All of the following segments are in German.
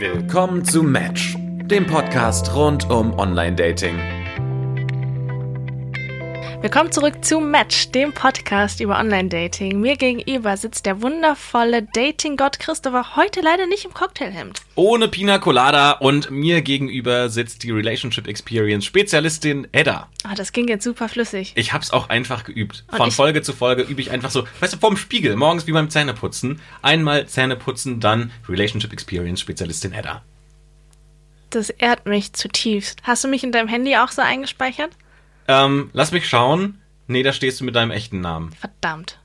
Willkommen zu Match, dem Podcast rund um Online-Dating. Willkommen zurück zu Match, dem Podcast über Online-Dating. Mir gegenüber sitzt der wundervolle Dating-Gott Christopher, heute leider nicht im Cocktailhemd. Ohne Pina Colada und mir gegenüber sitzt die Relationship Experience Spezialistin Edda. Ah, das ging jetzt super flüssig. Ich hab's auch einfach geübt. Und Von Folge zu Folge übe ich einfach so, weißt du, vorm Spiegel, morgens wie beim Zähneputzen. Einmal Zähneputzen, dann Relationship Experience Spezialistin Edda. Das ehrt mich zutiefst. Hast du mich in deinem Handy auch so eingespeichert? Ähm, lass mich schauen. Nee, da stehst du mit deinem echten Namen. Verdammt.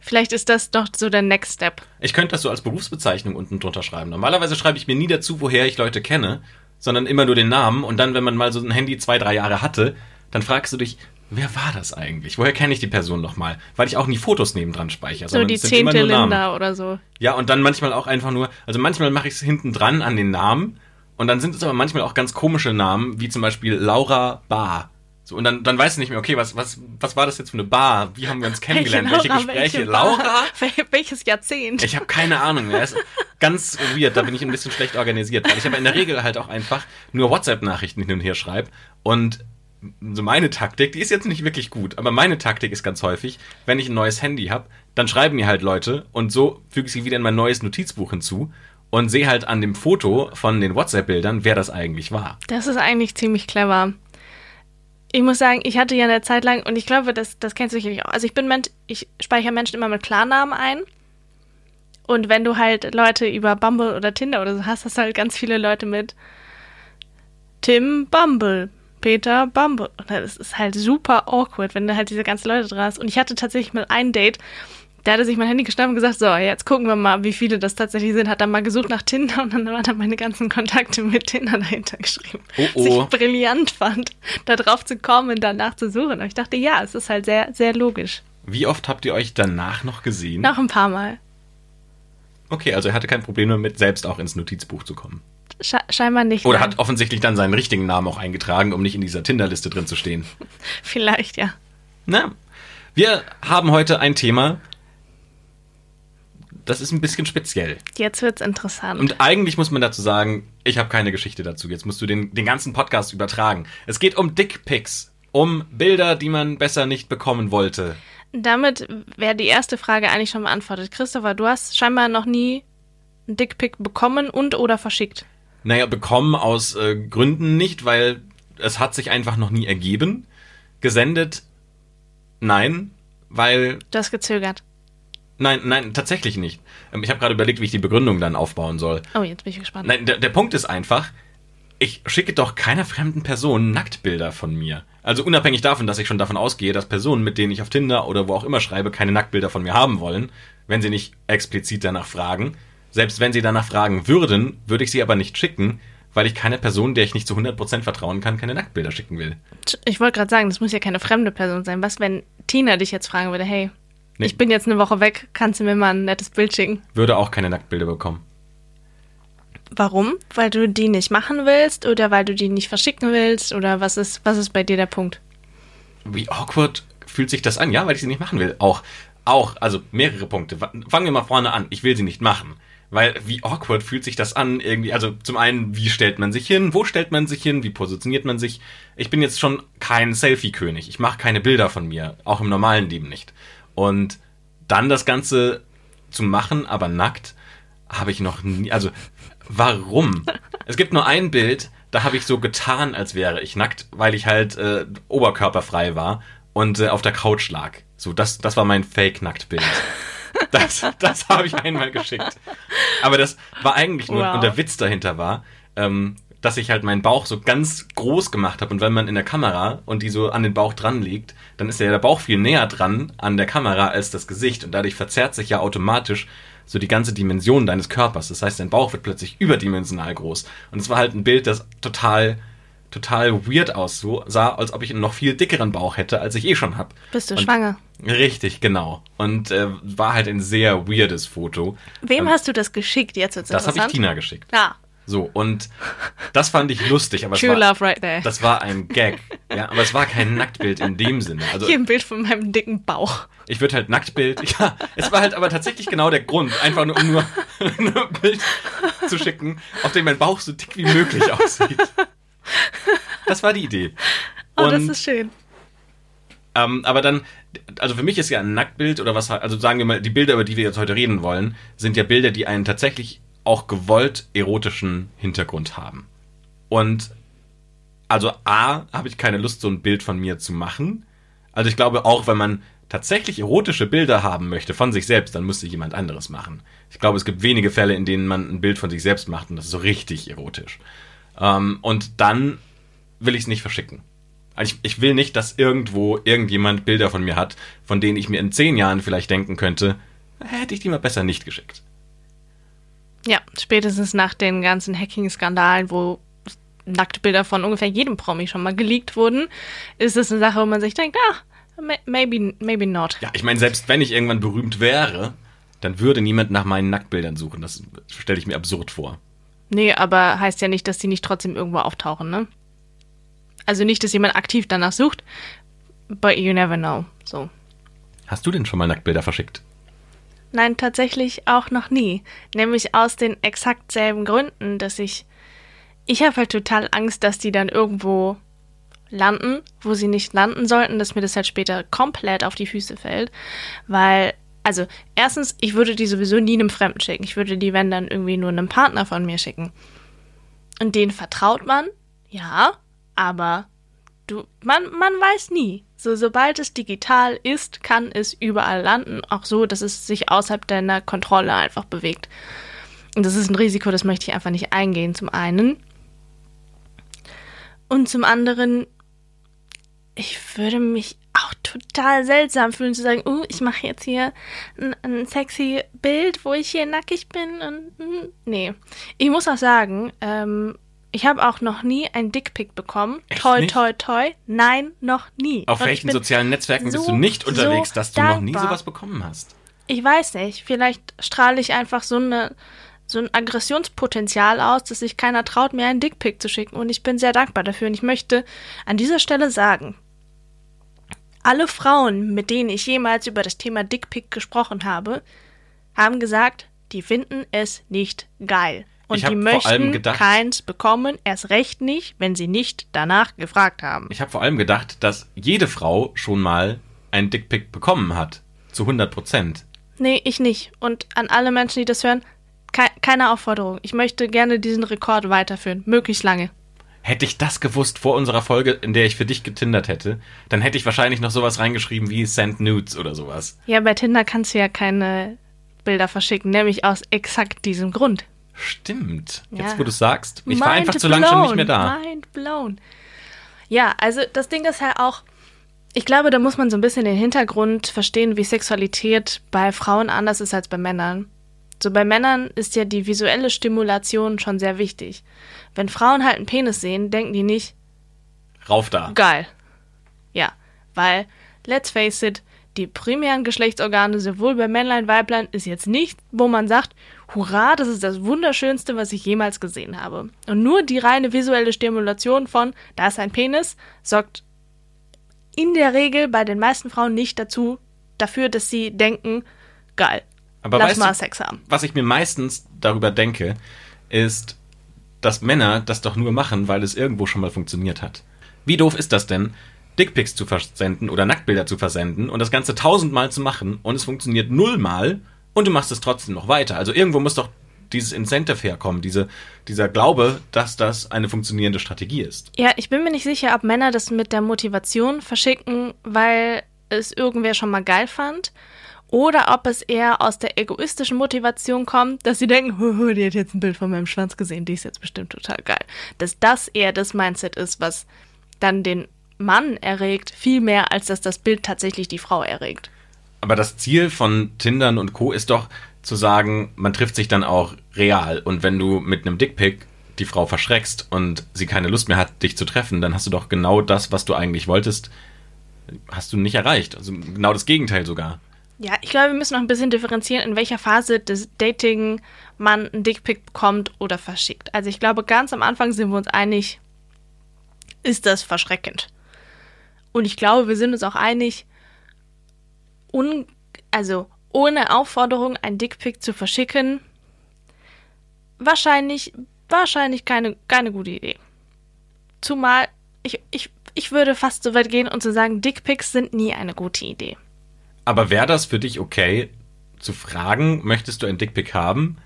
Vielleicht ist das doch so der Next Step. Ich könnte das so als Berufsbezeichnung unten drunter schreiben. Normalerweise schreibe ich mir nie dazu, woher ich Leute kenne, sondern immer nur den Namen. Und dann, wenn man mal so ein Handy zwei, drei Jahre hatte, dann fragst du dich, wer war das eigentlich? Woher kenne ich die Person nochmal? Weil ich auch nie Fotos nebendran speichere. So die zehnte. Linda oder so. Ja, und dann manchmal auch einfach nur, also manchmal mache ich es hinten dran an den Namen. Und dann sind es aber manchmal auch ganz komische Namen, wie zum Beispiel Laura Bar. So, und dann, dann weißt du nicht mehr, okay, was, was, was war das jetzt für eine Bar? Wie haben wir uns kennengelernt? Welche, Laura, Gespräche? welche? Laura? Wel- Welches Jahrzehnt? Ich habe keine Ahnung mehr. Das ist ganz weird. Da bin ich ein bisschen schlecht organisiert. Weil ich habe in der Regel halt auch einfach nur WhatsApp-Nachrichten hin und her schreibe. Und so meine Taktik, die ist jetzt nicht wirklich gut, aber meine Taktik ist ganz häufig, wenn ich ein neues Handy habe, dann schreiben mir halt Leute und so füge ich sie wieder in mein neues Notizbuch hinzu und sehe halt an dem Foto von den WhatsApp-Bildern, wer das eigentlich war. Das ist eigentlich ziemlich clever. Ich muss sagen, ich hatte ja eine Zeit lang, und ich glaube, das, das kennst du sicherlich auch. Also ich bin Mensch, ich speichere Menschen immer mit Klarnamen ein. Und wenn du halt Leute über Bumble oder Tinder oder so hast, hast du halt ganz viele Leute mit Tim Bumble, Peter Bumble. Und das ist halt super awkward, wenn du halt diese ganzen Leute dran hast. Und ich hatte tatsächlich mal ein Date, der hatte sich mein Handy geschnappt und gesagt, so, jetzt gucken wir mal, wie viele das tatsächlich sind. Hat dann mal gesucht nach Tinder und dann waren dann meine ganzen Kontakte mit Tinder dahinter geschrieben. Oh, Was oh. ich brillant fand, da drauf zu kommen und danach zu suchen. Und ich dachte, ja, es ist halt sehr, sehr logisch. Wie oft habt ihr euch danach noch gesehen? Noch ein paar Mal. Okay, also er hatte kein Problem damit, selbst auch ins Notizbuch zu kommen. Sche scheinbar nicht. Oder nein. hat offensichtlich dann seinen richtigen Namen auch eingetragen, um nicht in dieser Tinder-Liste drin zu stehen. Vielleicht, ja. Na, wir haben heute ein Thema, das ist ein bisschen speziell. Jetzt wird's interessant. Und eigentlich muss man dazu sagen, ich habe keine Geschichte dazu. Jetzt musst du den, den ganzen Podcast übertragen. Es geht um Dickpics, um Bilder, die man besser nicht bekommen wollte. Damit wäre die erste Frage eigentlich schon beantwortet. Christopher, du hast scheinbar noch nie einen Dickpick bekommen und oder verschickt. Naja, bekommen aus äh, Gründen nicht, weil es hat sich einfach noch nie ergeben. Gesendet, nein, weil Du hast gezögert. Nein, nein, tatsächlich nicht. Ähm, Ich habe gerade überlegt, wie ich die Begründung dann aufbauen soll. Oh, jetzt bin ich gespannt. Nein, der, der Punkt ist einfach, ich schicke doch keiner fremden Person Nacktbilder von mir. Also unabhängig davon, dass ich schon davon ausgehe, dass Personen, mit denen ich auf Tinder oder wo auch immer schreibe, keine Nacktbilder von mir haben wollen, wenn sie nicht explizit danach fragen. Selbst wenn sie danach fragen würden, würde ich sie aber nicht schicken, weil ich keine Person, der ich nicht zu 100% vertrauen kann, keine Nacktbilder schicken will. Ich wollte gerade sagen, das muss ja keine fremde Person sein. Was, wenn Tina dich jetzt fragen würde, hey, Nee. ich bin jetzt eine Woche weg, kannst du mir mal ein nettes Bild schicken? Würde auch keine Nacktbilder bekommen. Warum? Weil du die nicht machen willst oder weil du die nicht verschicken willst oder was ist, was ist bei dir der Punkt? Wie awkward fühlt sich das an? Ja, weil ich sie nicht machen will. Auch, auch, also mehrere Punkte. Fangen wir mal vorne an. Ich will sie nicht machen. Weil wie awkward fühlt sich das an? Irgendwie, also zum einen, wie stellt man sich hin? Wo stellt man sich hin? Wie positioniert man sich? Ich bin jetzt schon kein Selfie-König. Ich mache keine Bilder von mir. Auch im normalen Leben nicht. Und dann das Ganze zu machen, aber nackt, habe ich noch nie. Also, warum? es gibt nur ein Bild, da habe ich so getan, als wäre ich nackt, weil ich halt äh, oberkörperfrei war und äh, auf der Couch lag. So, das, das war mein Fake-Nacktbild. Das, das habe ich einmal geschickt. Aber das war eigentlich nur, Wow. und der Witz dahinter war, ähm, dass ich halt meinen Bauch so ganz groß gemacht habe. Und wenn man in der Kamera und die so an den Bauch dran liegt, dann ist ja der Bauch viel näher dran an der Kamera als das Gesicht. Und dadurch verzerrt sich ja automatisch so die ganze Dimension deines Körpers. Das heißt, dein Bauch wird plötzlich überdimensional groß. Und es war halt ein Bild, das total, total weird aussah, als ob ich einen noch viel dickeren Bauch hätte, als ich eh schon hab. Bist du Und- schwanger? Richtig, genau. Und äh, war halt ein sehr weirdes Foto. Wem Ähm, hast du das geschickt? Jetzt wird's Das habe ich. Tina geschickt. Ah, So, und das fand ich lustig, aber true war, love right there. das war ein Gag. Ja, aber es war kein Nacktbild in dem Sinne. Also Hier ein Bild von meinem dicken Bauch. ich würde halt Nacktbild. Ja, es war halt aber tatsächlich genau der Grund. Einfach nur, um nur, nur ein Bild zu schicken, auf dem mein Bauch so dick wie möglich aussieht. Das war die Idee. Oh, das ist schön. Ähm, aber dann, also für mich ist ja ein Nacktbild oder was, also sagen wir mal, die Bilder, über die wir jetzt heute reden wollen, sind ja Bilder, die einen tatsächlich auch gewollt erotischen Hintergrund haben. Und also A, habe ich keine Lust, so ein Bild von mir zu machen. Also ich glaube auch, wenn man tatsächlich erotische Bilder haben möchte von sich selbst, dann müsste jemand anderes machen. Ich glaube, es gibt wenige Fälle, in denen man ein Bild von sich selbst macht und das ist so richtig erotisch. Ähm, und dann will ich es nicht verschicken. Also ich, ich will nicht, dass irgendwo irgendjemand Bilder von mir hat, von denen ich mir in zehn Jahren vielleicht denken könnte, hätte ich die mal besser nicht geschickt. Ja, spätestens nach den ganzen Hacking-Skandalen, wo Nacktbilder von ungefähr jedem Promi schon mal geleakt wurden, ist es eine Sache, wo man sich denkt, ah, maybe, maybe not. Ja, ich meine, selbst wenn ich irgendwann berühmt wäre, dann würde niemand nach meinen Nacktbildern suchen. Das stelle ich mir absurd vor. Nee, aber heißt ja nicht, dass die nicht trotzdem irgendwo auftauchen, ne? Also nicht, dass jemand aktiv danach sucht, but you never know. So. Hast du denn schon mal Nacktbilder verschickt? Nein, tatsächlich auch noch nie. Nämlich aus den exakt selben Gründen, dass ich. Ich habe halt total Angst, dass die dann irgendwo landen, wo sie nicht landen sollten, dass mir das halt später komplett auf die Füße fällt. Weil, also, erstens, ich würde die sowieso nie einem Fremden schicken. Ich würde die, wenn dann irgendwie nur einem Partner von mir schicken. Und den vertraut man, ja, aber du, man, man weiß nie. So, sobald es digital ist, kann es überall landen. Auch so, dass es sich außerhalb deiner Kontrolle einfach bewegt. Und das ist ein Risiko, das möchte ich einfach nicht eingehen, zum einen. Und zum anderen, ich würde mich auch total seltsam fühlen zu sagen, uh, ich mache jetzt hier ein, ein, sexy Bild, wo ich hier nackig bin und mm, nee. Ich muss auch sagen, ähm, ich habe auch noch nie ein Dickpick bekommen. Echt toi, nicht? toi, toi. Nein, noch nie. Auf Und welchen sozialen Netzwerken bist so, du nicht unterwegs, so dass du noch nie dankbar. sowas bekommen hast? Ich weiß nicht. Vielleicht strahle ich einfach so eine so ein Aggressionspotenzial aus, dass sich keiner traut, mir einen Dickpick zu schicken. Und ich bin sehr dankbar dafür. Und ich möchte an dieser Stelle sagen, alle Frauen, mit denen ich jemals über das Thema Dickpick gesprochen habe, haben gesagt, die finden es nicht geil. Und die möchten gedacht- keins bekommen, erst recht nicht, wenn sie nicht danach gefragt haben. Ich habe vor allem gedacht, dass jede Frau schon mal einen Dickpick bekommen hat. Zu 100 Prozent. Nee, ich nicht. Und an alle Menschen, die das hören, kei keine Aufforderung. Ich möchte gerne diesen Rekord weiterführen. Möglichst lange. Hätte ich das gewusst vor unserer Folge, in der ich für dich getindert hätte, dann hätte ich wahrscheinlich noch sowas reingeschrieben wie Send Nudes oder sowas. Ja, bei Tinder kannst du ja keine Bilder verschicken, nämlich aus exakt diesem Grund. Stimmt. Ja. Jetzt, wo du sagst. Ich war Mind einfach zu lange schon nicht blown, mehr da. Mind blown. Ja, also das Ding ist halt auch, ich glaube, da muss man so ein bisschen den Hintergrund verstehen, wie Sexualität bei Frauen anders ist als bei Männern. So bei Männern ist ja die visuelle Stimulation schon sehr wichtig. Wenn Frauen halt einen Penis sehen, denken die nicht, Rauf da. geil. Ja, weil, let's face it, die primären Geschlechtsorgane, sowohl bei Männlein, Weiblein, ist jetzt nicht, wo man sagt, hurra, das ist das Wunderschönste, was ich jemals gesehen habe. Und nur die reine visuelle Stimulation von, da ist ein Penis, sorgt in der Regel bei den meisten Frauen nicht dazu, dafür, dass sie denken, geil, Aber lass mal du, Sex haben. was ich mir meistens darüber denke, ist, dass Männer das doch nur machen, weil es irgendwo schon mal funktioniert hat. Wie doof ist das denn, Dickpics zu versenden oder Nacktbilder zu versenden und das Ganze tausendmal zu machen und es funktioniert nullmal und du machst es trotzdem noch weiter. Also irgendwo muss doch dieses Incentive herkommen, diese, dieser Glaube, dass das eine funktionierende Strategie ist. Ja, ich bin mir nicht sicher, ob Männer das mit der Motivation verschicken, weil es irgendwer schon mal geil fand. Oder ob es eher aus der egoistischen Motivation kommt, dass sie denken, "Huhu, die hat jetzt ein Bild von meinem Schwanz gesehen, die ist jetzt bestimmt total geil. Dass das eher das Mindset ist, was dann den Mann erregt, viel mehr, als dass das Bild tatsächlich die Frau erregt. Aber das Ziel von Tindern und Co. ist doch zu sagen, man trifft sich dann auch real. Und wenn du mit einem Dickpick die Frau verschreckst und sie keine Lust mehr hat, dich zu treffen, dann hast du doch genau das, was du eigentlich wolltest, hast du nicht erreicht. Also genau das Gegenteil sogar. Ja, ich glaube, wir müssen noch ein bisschen differenzieren, in welcher Phase des Dating man einen Dickpick bekommt oder verschickt. Also ich glaube, ganz am Anfang sind wir uns einig, ist das verschreckend. Und ich glaube, wir sind uns auch einig, un, also ohne Aufforderung ein Dickpick zu verschicken, wahrscheinlich, wahrscheinlich keine, keine gute Idee. Zumal ich, ich, ich würde fast so weit gehen und zu sagen, Dickpics sind nie eine gute Idee. Aber wäre das für dich okay, zu fragen, möchtest du ein Dickpic haben?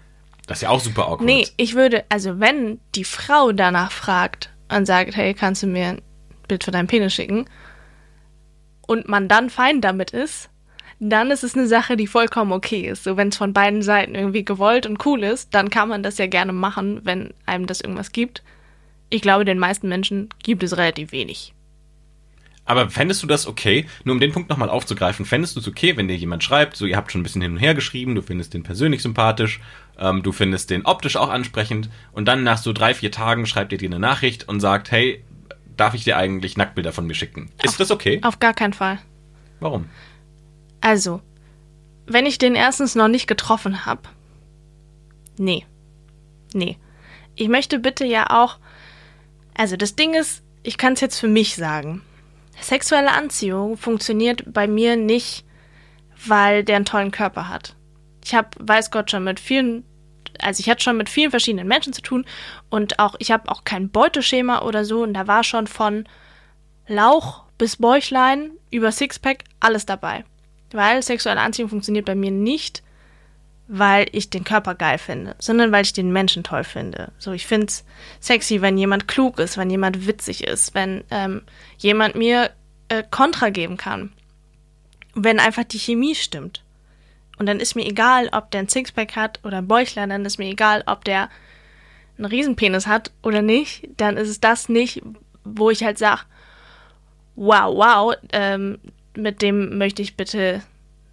Das ist ja auch super awkward. Nee, ich würde, also wenn die Frau danach fragt und sagt, hey, kannst du mir ein Bild von deinem Penis schicken? Und man dann fein damit ist, dann ist es eine Sache, die vollkommen okay ist. So, wenn es von beiden Seiten irgendwie gewollt und cool ist, dann kann man das ja gerne machen, wenn einem das irgendwas gibt. Ich glaube, den meisten Menschen gibt es relativ wenig. Aber fändest du das okay, nur um den Punkt nochmal aufzugreifen, fändest du es okay, wenn dir jemand schreibt, so ihr habt schon ein bisschen hin und her geschrieben, du findest den persönlich sympathisch, ähm, du findest den optisch auch ansprechend und dann nach so drei, vier Tagen schreibt er dir eine Nachricht und sagt, hey, darf ich dir eigentlich Nacktbilder von mir schicken? Ist auf, das okay? Auf gar keinen Fall. Warum? Also, wenn ich den erstens noch nicht getroffen habe, nee, nee. Ich möchte bitte ja auch, also das Ding ist, ich kann es jetzt für mich sagen. Sexuelle Anziehung funktioniert bei mir nicht, weil der einen tollen Körper hat. Ich habe, weiß Gott, schon mit vielen, also ich hatte schon mit vielen verschiedenen Menschen zu tun und auch, ich habe auch kein Beuteschema oder so und da war schon von Lauch bis Bäuchlein über Sixpack alles dabei. Weil sexuelle Anziehung funktioniert bei mir nicht, weil ich den Körper geil finde, sondern weil ich den Menschen toll finde. So, ich finde es sexy, wenn jemand klug ist, wenn jemand witzig ist, wenn ähm, jemand mir äh, Kontra geben kann. Wenn einfach die Chemie stimmt. Und dann ist mir egal, ob der ein Sixpack hat oder ein Bäuchlein, dann ist mir egal, ob der einen Riesenpenis hat oder nicht, dann ist es das nicht, wo ich halt sage, wow, wow, ähm, mit dem möchte ich bitte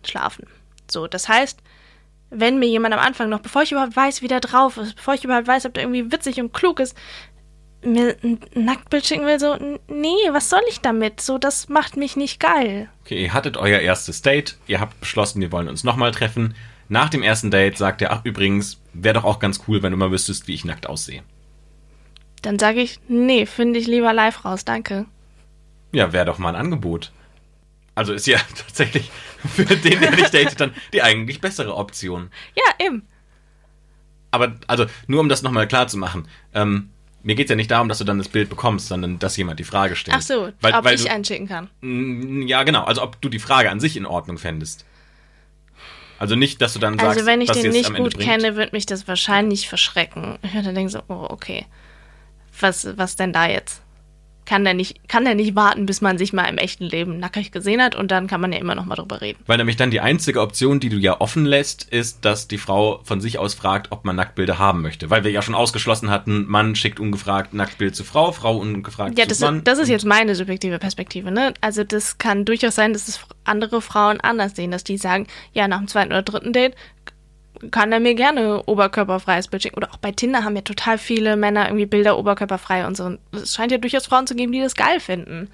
schlafen. So, das heißt, wenn mir jemand am Anfang noch, bevor ich überhaupt weiß, wie der drauf ist, bevor ich überhaupt weiß, ob der irgendwie witzig und klug ist, mir ein Nacktbild schicken will, so, nee, was soll ich damit? So, das macht mich nicht geil. Okay, ihr hattet euer erstes Date, ihr habt beschlossen, wir wollen uns nochmal treffen. Nach dem ersten Date sagt er, ach übrigens, wäre doch auch ganz cool, wenn du mal wüsstest, wie ich nackt aussehe. Dann sage ich, nee, finde ich lieber live raus, danke. Ja, wäre doch mal ein Angebot. Also ist ja tatsächlich für den, der nicht datet, dann die eigentlich bessere Option. Ja, eben. Aber, also, nur um das nochmal klar zu machen, ähm, mir geht es ja nicht darum, dass du dann das Bild bekommst, sondern dass jemand die Frage stellt. Ach so, weil, ob weil ich du, einschicken kann. Ja, genau. Also ob du die Frage an sich in Ordnung fändest. Also nicht, dass du dann sagst, Also wenn ich den nicht gut bringt. kenne, wird mich das wahrscheinlich verschrecken. Ich würde denken so, oh, okay. Was, was denn da jetzt? Kann der nicht, kann der nicht warten, bis man sich mal im echten Leben nackig gesehen hat und dann kann man ja immer noch mal drüber reden. Weil nämlich dann die einzige Option, die du ja offen lässt, ist, dass die Frau von sich aus fragt, ob man Nacktbilder haben möchte. Weil wir ja schon ausgeschlossen hatten, Mann schickt ungefragt Nacktbild zu Frau, Frau ungefragt ja, zu das Mann. Ja, das ist jetzt meine subjektive Perspektive, ne? Also das kann durchaus sein, dass es andere Frauen anders sehen, dass die sagen, ja, nach dem zweiten oder dritten Date kann er mir gerne oberkörperfreies Bild schicken. Oder auch bei Tinder haben ja total viele Männer irgendwie Bilder oberkörperfrei und so. es scheint ja durchaus Frauen zu geben, die das geil finden.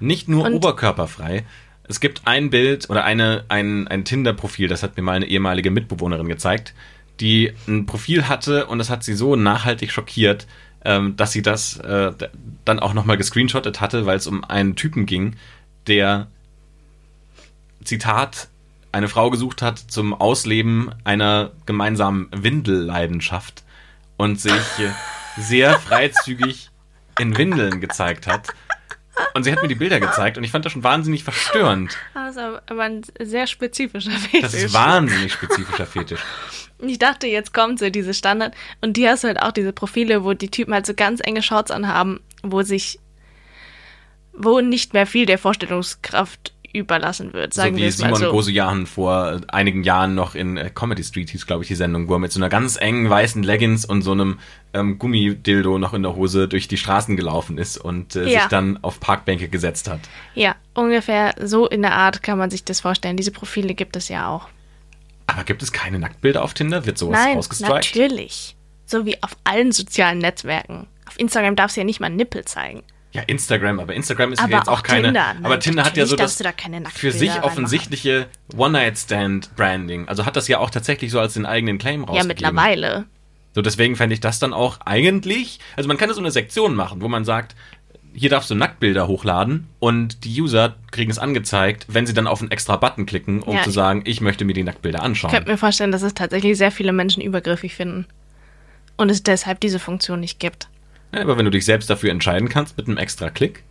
Nicht nur und oberkörperfrei. Es gibt ein Bild oder eine, ein, ein Tinder-Profil, das hat mir mal eine ehemalige Mitbewohnerin gezeigt, die ein Profil hatte und das hat sie so nachhaltig schockiert, ähm, dass sie das äh, dann auch nochmal gescreenshottet hatte, weil es um einen Typen ging, der Zitat eine Frau gesucht hat zum Ausleben einer gemeinsamen Windelleidenschaft und sich sehr freizügig in Windeln gezeigt hat. Und sie hat mir die Bilder gezeigt und ich fand das schon wahnsinnig verstörend. Das ist aber ein sehr spezifischer Fetisch. Das ist wahnsinnig spezifischer Fetisch. Ich dachte, jetzt kommt so diese Standard. Und die hast du halt auch diese Profile, wo die Typen halt so ganz enge Shorts anhaben, wo sich, wo nicht mehr viel der Vorstellungskraft überlassen wird, sagen so wir es mal so. Simon Gosejahan vor einigen Jahren noch in äh, Comedy Street hieß, glaube ich, die Sendung, wo er mit so einer ganz engen weißen Leggings und so einem ähm, Gummidildo noch in der Hose durch die Straßen gelaufen ist und äh, ja. sich dann auf Parkbänke gesetzt hat. Ja, ungefähr so in der Art kann man sich das vorstellen. Diese Profile gibt es ja auch. Aber gibt es keine Nacktbilder auf Tinder? Wird sowas Nein, ausgestrikt? natürlich. So wie auf allen sozialen Netzwerken. Auf Instagram darfst du ja nicht mal Nippel zeigen. Ja, Instagram, aber Instagram ist aber ja jetzt auch, auch keine. Tinder, ne? aber Tinder hat ja so das da für sich offensichtliche One-Night-Stand-Branding. Also hat das ja auch tatsächlich so als den eigenen Claim rausgegeben. Ja, mittlerweile. So, deswegen fände ich das dann auch eigentlich. Also man kann so eine Sektion machen, wo man sagt, hier darfst du Nacktbilder hochladen und die User kriegen es angezeigt, wenn sie dann auf einen extra Button klicken, um ja, zu sagen, ich möchte mir die Nacktbilder anschauen. Ich könnte mir vorstellen, dass es tatsächlich sehr viele Menschen übergriffig finden. und es deshalb diese Funktion nicht gibt. Ja, aber wenn du dich selbst dafür entscheiden kannst mit einem extra Klick,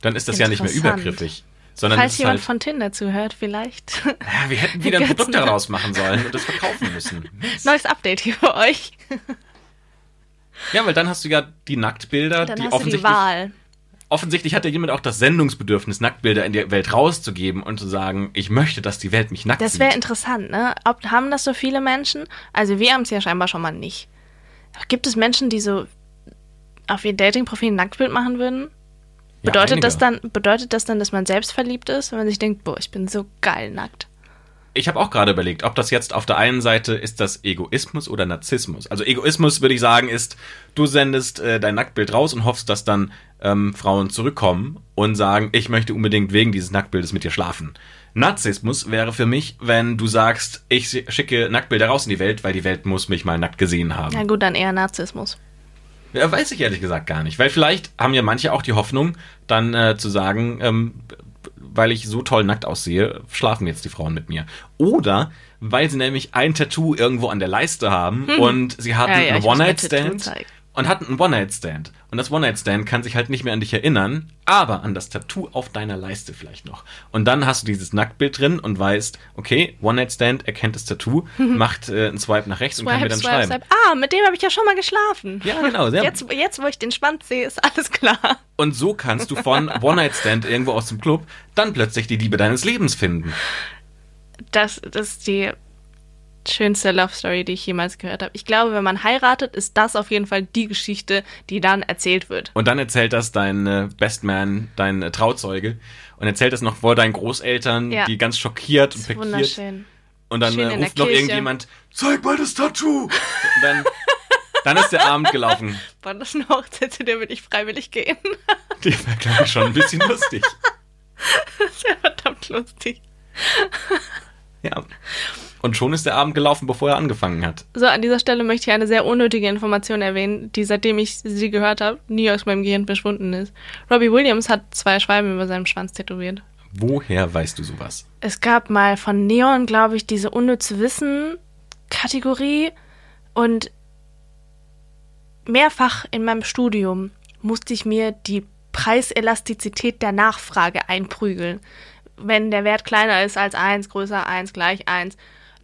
dann ist das ja nicht mehr übergriffig. Sondern Falls jemand halt, von Tinder zuhört, vielleicht. ja, wir hätten wieder ein Produkt daraus machen sollen und das verkaufen müssen. Neues Update hier für euch. Ja, weil dann hast du ja die Nacktbilder, Dann die hast du die offensichtlich Wahl. offensichtlich hat ja jemand auch das Sendungsbedürfnis, Nacktbilder in die Welt rauszugeben und zu sagen, ich möchte, dass die Welt mich nackt Das sieht. wäre interessant, ne? Ob, haben das so viele Menschen? Also wir haben es ja scheinbar schon mal nicht. Gibt es Menschen, die so auf ihr Dating-Profil ein Nacktbild machen würden? Ja, Bedeutet einige. das dann, bedeutet das dann, dass man selbst verliebt ist, wenn man sich denkt, boah, ich bin so geil nackt? Ich habe auch gerade überlegt, ob das jetzt auf der einen Seite ist das Egoismus oder Narzissmus. Also Egoismus würde ich sagen ist, du sendest äh, dein Nacktbild raus und hoffst, dass dann ähm, Frauen zurückkommen und sagen, ich möchte unbedingt wegen dieses Nacktbildes mit dir schlafen. Narzissmus wäre für mich, wenn du sagst, ich schicke Nacktbilder raus in die Welt, weil die Welt muss mich mal nackt gesehen haben. Na gut, dann eher Narzissmus. Ja, weiß ich ehrlich gesagt gar nicht. Weil vielleicht haben ja manche auch die Hoffnung, dann äh, zu sagen, ähm, weil ich so toll nackt aussehe, schlafen jetzt die Frauen mit mir. Oder weil sie nämlich ein Tattoo irgendwo an der Leiste haben und sie hatten Hm. Ja, ja, einen One-Night-Stand. Und hatten einen One-Night-Stand. Und das One-Night-Stand kann sich halt nicht mehr an dich erinnern, aber an das Tattoo auf deiner Leiste vielleicht noch. Und dann hast du dieses Nacktbild drin und weißt, okay, One-Night-Stand erkennt das Tattoo, macht äh, einen Swipe nach rechts und kann mir dann schreiben. Ah, mit dem habe ich ja schon mal geschlafen. Ja, genau. Sehr, Jetzt, jetzt, wo ich den Schwanz sehe, ist alles klar. Und so kannst du von One-Night-Stand irgendwo aus dem Club dann plötzlich die Liebe deines Lebens finden. Das, das ist die schönste Love Story, die ich jemals gehört habe. Ich glaube, wenn man heiratet, ist das auf jeden Fall die Geschichte, die dann erzählt wird. Und dann erzählt das dein äh, Best Man, dein äh, Trauzeuge, und erzählt das noch vor deinen Großeltern, Ja. die ganz schockiert und pikiert. wunderschön. Und dann äh, ruft noch Kirche. irgendjemand, zeig mal das Tattoo! Und dann, dann ist der Abend gelaufen. War das eine Hochzeit, zu der will ich freiwillig gehen? Die war, glaube ich, schon ein bisschen lustig. Das wäre verdammt lustig. Ja. Und schon ist der Abend gelaufen, bevor er angefangen hat. So, an dieser Stelle möchte ich eine sehr unnötige Information erwähnen, die seitdem ich sie gehört habe, nie aus meinem Gehirn verschwunden ist. Robbie Williams hat zwei Schwalben über seinem Schwanz tätowiert. Woher weißt du sowas? Es gab mal von Neon, glaube ich, diese unnütze Wissen-Kategorie und mehrfach in meinem Studium musste ich mir die Preiselastizität der Nachfrage einprügeln. Wenn der Wert kleiner ist als 1, größer 1, gleich 1.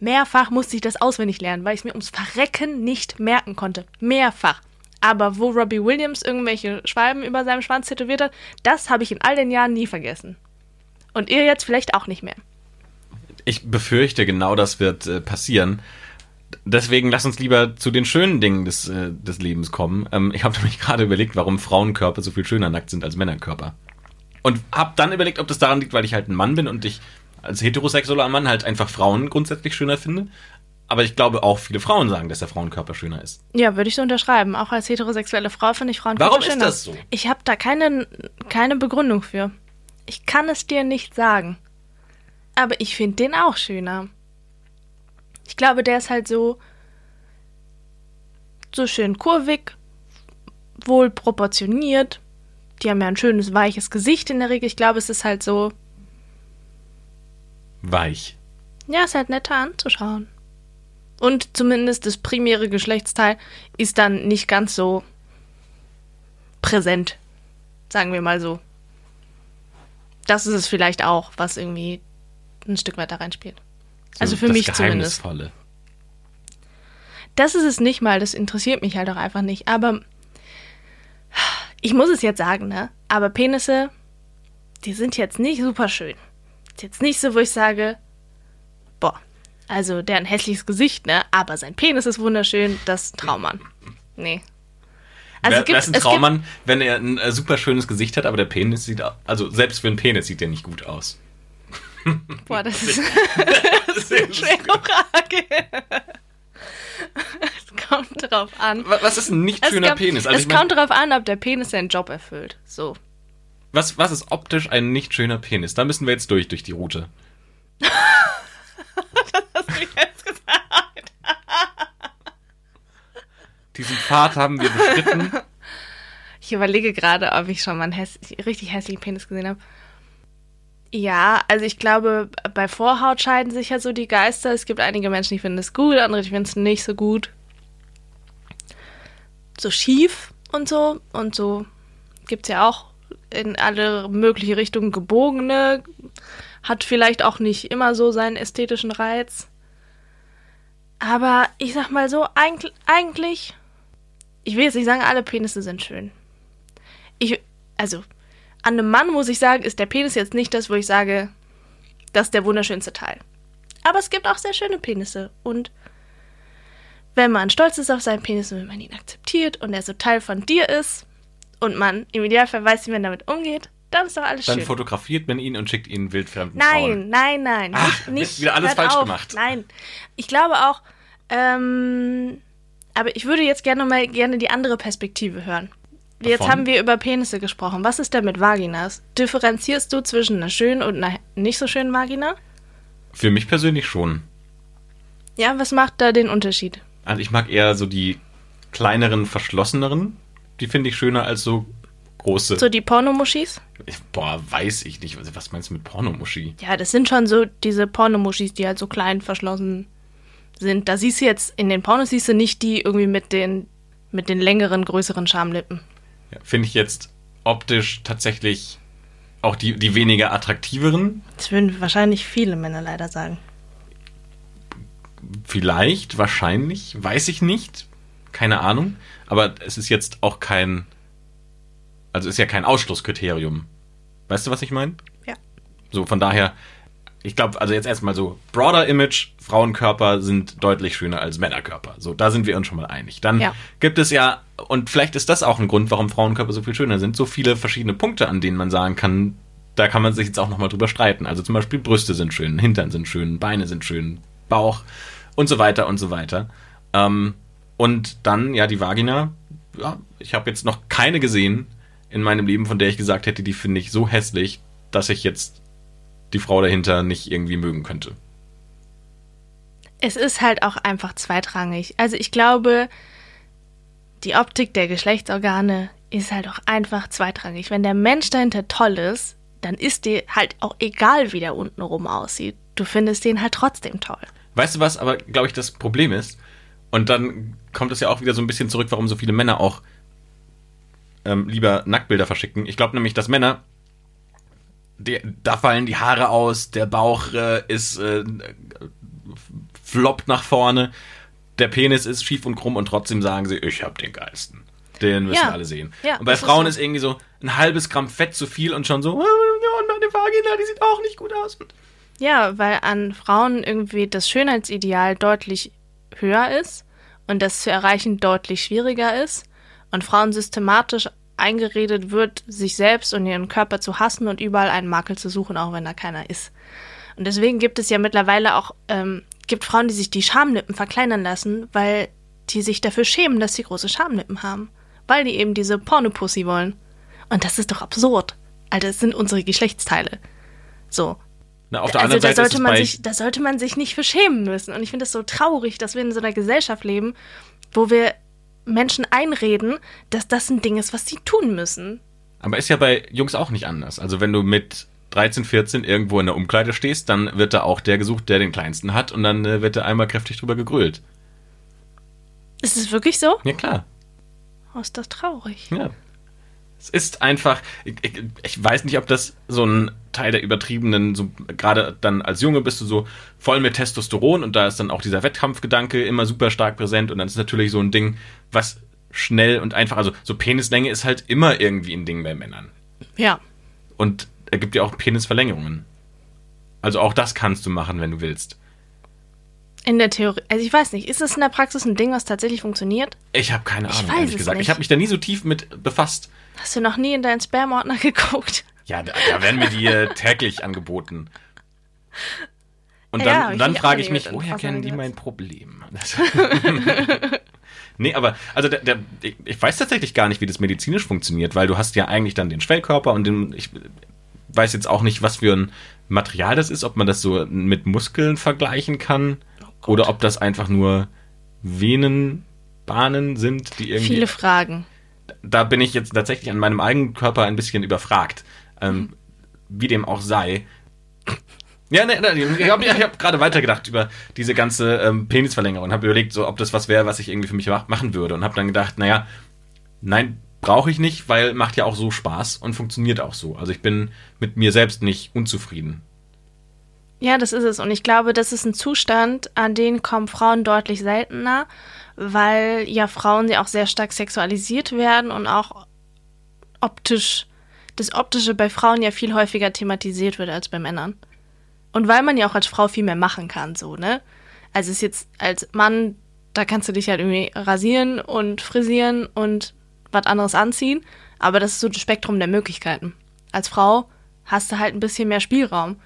Mehrfach musste ich das auswendig lernen, weil ich es mir ums Verrecken nicht merken konnte. Mehrfach. Aber wo Robbie Williams irgendwelche Schwalben über seinem Schwanz tätowiert hat, das habe ich in all den Jahren nie vergessen. Und ihr jetzt vielleicht auch nicht mehr. Ich befürchte, genau das wird äh, passieren. Deswegen lass uns lieber zu den schönen Dingen des, äh, des Lebens kommen. Ähm, ich habe nämlich gerade überlegt, warum Frauenkörper so viel schöner nackt sind als Männerkörper. Und habe dann überlegt, ob das daran liegt, weil ich halt ein Mann bin und ich als heterosexueller Mann halt einfach Frauen grundsätzlich schöner finde. Aber ich glaube auch viele Frauen sagen, dass der Frauenkörper schöner ist. Ja, würde ich so unterschreiben. Auch als heterosexuelle Frau finde ich Frauen Warum schöner. ist das so? Ich habe da keine, keine Begründung für. Ich kann es dir nicht sagen. Aber ich finde den auch schöner. Ich glaube, der ist halt so so schön kurvig, wohl proportioniert. Die haben ja ein schönes, weiches Gesicht in der Regel. Ich glaube, es ist halt so, Weich. ja, ist halt netter anzuschauen. Und zumindest das primäre Geschlechtsteil ist dann nicht ganz so präsent, sagen wir mal so. Das ist es vielleicht auch, was irgendwie ein Stück weiter reinspielt. Also für das mich zumindest. Geheimnisvolle. Das ist es nicht mal, das interessiert mich halt auch einfach nicht. Aber ich muss es jetzt sagen, ne? Aber Penisse, die sind jetzt nicht super schön. Ist jetzt nicht so, wo ich sage, boah, also der hat ein hässliches Gesicht, ne? Aber sein Penis ist wunderschön, das ist Traummann. Nee. Also Wer, ist ein gibt, Traummann, wenn er ein äh, super schönes Gesicht hat, aber der Penis sieht, also selbst für einen Penis sieht der nicht gut aus. boah, das ist eine schwere Frage. es kommt drauf an. Wa- Was ist ein nicht schöner kommt- Penis? Also es kommt darauf an, ob der Penis seinen Job erfüllt. So. Was, was ist optisch ein nicht schöner Penis? Da müssen wir jetzt durch, durch die Route. Hast du jetzt gesagt? Diesen Pfad haben wir beschritten. Ich überlege gerade, ob ich schon mal einen häss richtig hässlichen Penis gesehen habe. Ja, also ich glaube, bei Vorhaut scheiden sich ja so die Geister. Es gibt einige Menschen, die finden es gut, andere, die finden es nicht so gut. so schief und so. Und so gibt's ja auch in alle mögliche Richtungen gebogene. Hat vielleicht auch nicht immer so seinen ästhetischen Reiz. Aber ich sag mal so, eigentlich, ich will jetzt nicht sagen, alle Penisse sind schön. Ich, also, an einem Mann muss ich sagen, ist der Penis jetzt nicht das, wo ich sage, das ist der wunderschönste Teil. Aber es gibt auch sehr schöne Penisse. Und wenn man stolz ist auf seinen Penis und wenn man ihn akzeptiert und er so Teil von dir ist und man im Idealfall weiß, wie man damit umgeht, dann ist doch alles Dann schön. fotografiert man ihn und schickt ihn wildfremden Nein, Frauen. nein, nein. Ach, nicht, ist wieder alles falsch auf. gemacht. Nein. Ich glaube auch, ähm, aber ich würde jetzt gerne mal gerne die andere Perspektive hören. Jetzt Wovon? haben wir über Penisse gesprochen. Was ist denn mit Vaginas? Differenzierst du zwischen einer schönen und einer nicht so schönen Vagina? Für mich persönlich schon. Ja, was macht da den Unterschied? Also ich mag eher so die kleineren, verschlosseneren. Die finde ich schöner als so große. So die Pornomuschis? Boah, weiß ich nicht. Was meinst du mit Pornomuschi? Ja, das sind schon so diese Pornomuschis, die halt so klein verschlossen sind. Da siehst du jetzt, in den Pornos siehst du nicht die irgendwie mit den, mit den längeren, größeren Schamlippen. Ja, finde ich jetzt optisch tatsächlich auch die, die weniger attraktiveren. Das würden wahrscheinlich viele Männer leider sagen. Vielleicht, wahrscheinlich, weiß ich nicht. Keine Ahnung. Aber es ist jetzt auch kein. Also ist ja kein Ausschlusskriterium. Weißt du, was ich meine? Ja. So, von daher, ich glaube, also jetzt erstmal so, broader Image, Frauenkörper sind deutlich schöner als Männerkörper. So, da sind wir uns schon mal einig. Dann Ja. gibt es ja, und vielleicht ist das auch ein Grund, warum Frauenkörper so viel schöner sind, so viele verschiedene Punkte, an denen man sagen kann, da kann man sich jetzt auch nochmal drüber streiten. Also zum Beispiel Brüste sind schön, Hintern sind schön, Beine sind schön, Bauch und so weiter und so weiter. Ähm, und dann, ja, die Vagina, ja, ich habe jetzt noch keine gesehen in meinem Leben, von der ich gesagt hätte, die finde ich so hässlich, dass ich jetzt die Frau dahinter nicht irgendwie mögen könnte. Es ist halt auch einfach zweitrangig. Also ich glaube, die Optik der Geschlechtsorgane ist halt auch einfach zweitrangig. Wenn der Mensch dahinter toll ist, dann ist dir halt auch egal, wie der untenrum aussieht. Du findest den halt trotzdem toll. Weißt du was, aber glaube ich, das Problem ist, und dann kommt es ja auch wieder so ein bisschen zurück, warum so viele Männer auch ähm, lieber Nacktbilder verschicken. Ich glaube nämlich, dass Männer, die, da fallen die Haare aus, der Bauch äh, ist äh, floppt nach vorne, der Penis ist schief und krumm und trotzdem sagen sie, ich habe den geilsten. Den müssen Ja. alle sehen. Ja, und bei das ist Frauen so. ist irgendwie so ein halbes Gramm Fett zu viel und schon so, oh, meine Vagina, die sieht auch nicht gut aus. Ja, weil an Frauen irgendwie das Schönheitsideal deutlich höher ist und das zu erreichen deutlich schwieriger ist und Frauen systematisch eingeredet wird, sich selbst und ihren Körper zu hassen und überall einen Makel zu suchen, auch wenn da keiner ist. Und deswegen gibt es ja mittlerweile auch ähm, gibt Frauen, die sich die Schamlippen verkleinern lassen, weil die sich dafür schämen, dass sie große Schamlippen haben, weil die eben diese Pornopussy wollen. Und das ist doch absurd. Alter, das sind unsere Geschlechtsteile. So, Na, auf der also anderen da Seite sollte man sich, da sollte man sich nicht für schämen müssen. Und ich finde es so traurig, dass wir in so einer Gesellschaft leben, wo wir Menschen einreden, dass das ein Ding ist, was sie tun müssen. Aber ist ja bei Jungs auch nicht anders. Also wenn du mit 13, 14 irgendwo in der Umkleide stehst, dann wird da auch der gesucht, der den kleinsten hat und dann äh, wird da einmal kräftig drüber gegrölt. Ist es wirklich so? Ja klar, Oh, ist das traurig. ja. Es ist einfach, ich, ich, ich weiß nicht, ob das so ein Teil der übertriebenen, so gerade dann als Junge bist du so voll mit Testosteron und da ist dann auch dieser Wettkampfgedanke immer super stark präsent und dann ist natürlich so ein Ding, was schnell und einfach, also so Penislänge ist halt immer irgendwie ein Ding bei Männern. Ja. Und er gibt dir auch Penisverlängerungen. Also auch das kannst du machen, wenn du willst. In der Theorie. Also ich weiß nicht, ist das in der Praxis ein Ding, was tatsächlich funktioniert? Ich habe keine Ich Ahnung, weiß ehrlich es gesagt. nicht. Ich habe mich da nie so tief mit befasst. Hast du noch nie in deinen Spam-Ordner geguckt? Ja, da, da werden mir die äh, täglich angeboten. Und Ja, dann, hab ich dann frage ich mich, woher kennen die mein Problem? Nee, aber also der, der, ich, ich weiß tatsächlich gar nicht, wie das medizinisch funktioniert, weil du hast ja eigentlich dann den Schwellkörper und den, ich weiß jetzt auch nicht, was für ein Material das ist, ob man das so mit Muskeln vergleichen kann Gott. oder ob das einfach nur Venenbahnen sind, die irgendwie Viele Fragen. da bin ich jetzt tatsächlich an meinem eigenen Körper ein bisschen überfragt. Ähm, Wie dem auch sei. Ja, ne, ne, ich habe hab gerade weitergedacht über diese ganze ähm, Penisverlängerung und habe überlegt, so, ob das was wäre, was ich irgendwie für mich mach- machen würde. Und habe dann gedacht, naja, nein, brauche ich nicht, weil macht ja auch so Spaß und funktioniert auch so. Also ich bin mit mir selbst nicht unzufrieden. Ja, das ist es. Und ich glaube, das ist ein Zustand, an den kommen Frauen deutlich seltener, weil ja Frauen ja auch sehr stark sexualisiert werden und auch optisch, das Optische bei Frauen ja viel häufiger thematisiert wird als bei Männern. Und weil man ja auch als Frau viel mehr machen kann, so, ne? Also es ist jetzt als Mann, da kannst du dich halt irgendwie rasieren und frisieren und was anderes anziehen, aber das ist so das Spektrum der Möglichkeiten. Als Frau hast du halt ein bisschen mehr Spielraum.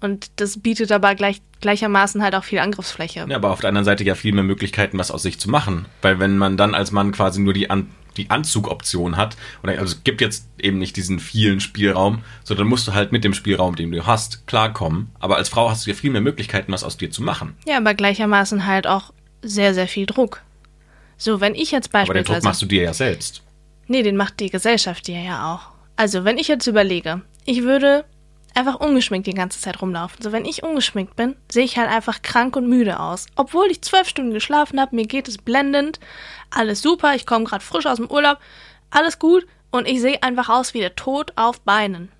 Und das bietet aber gleich, gleichermaßen halt auch viel Angriffsfläche. Ja, aber auf der anderen Seite ja viel mehr Möglichkeiten, was aus sich zu machen. Weil wenn man dann als Mann quasi nur die, An die Anzugoption hat, oder also es gibt jetzt eben nicht diesen vielen Spielraum, sondern musst du halt mit dem Spielraum, den du hast, klarkommen. Aber als Frau hast du ja viel mehr Möglichkeiten, was aus dir zu machen. Ja, aber gleichermaßen halt auch sehr, sehr viel Druck. So, wenn ich jetzt beispielsweise. Aber den Druck machst du dir ja selbst. Nee, den macht die Gesellschaft dir ja auch. Also, wenn ich jetzt überlege, ich würde einfach ungeschminkt die ganze Zeit rumlaufen. So, wenn ich ungeschminkt bin, sehe ich halt einfach krank und müde aus. Obwohl ich zwölf Stunden geschlafen habe, mir geht es blendend, alles super, ich komme gerade frisch aus dem Urlaub, alles gut und ich sehe einfach aus wie der Tod auf Beinen.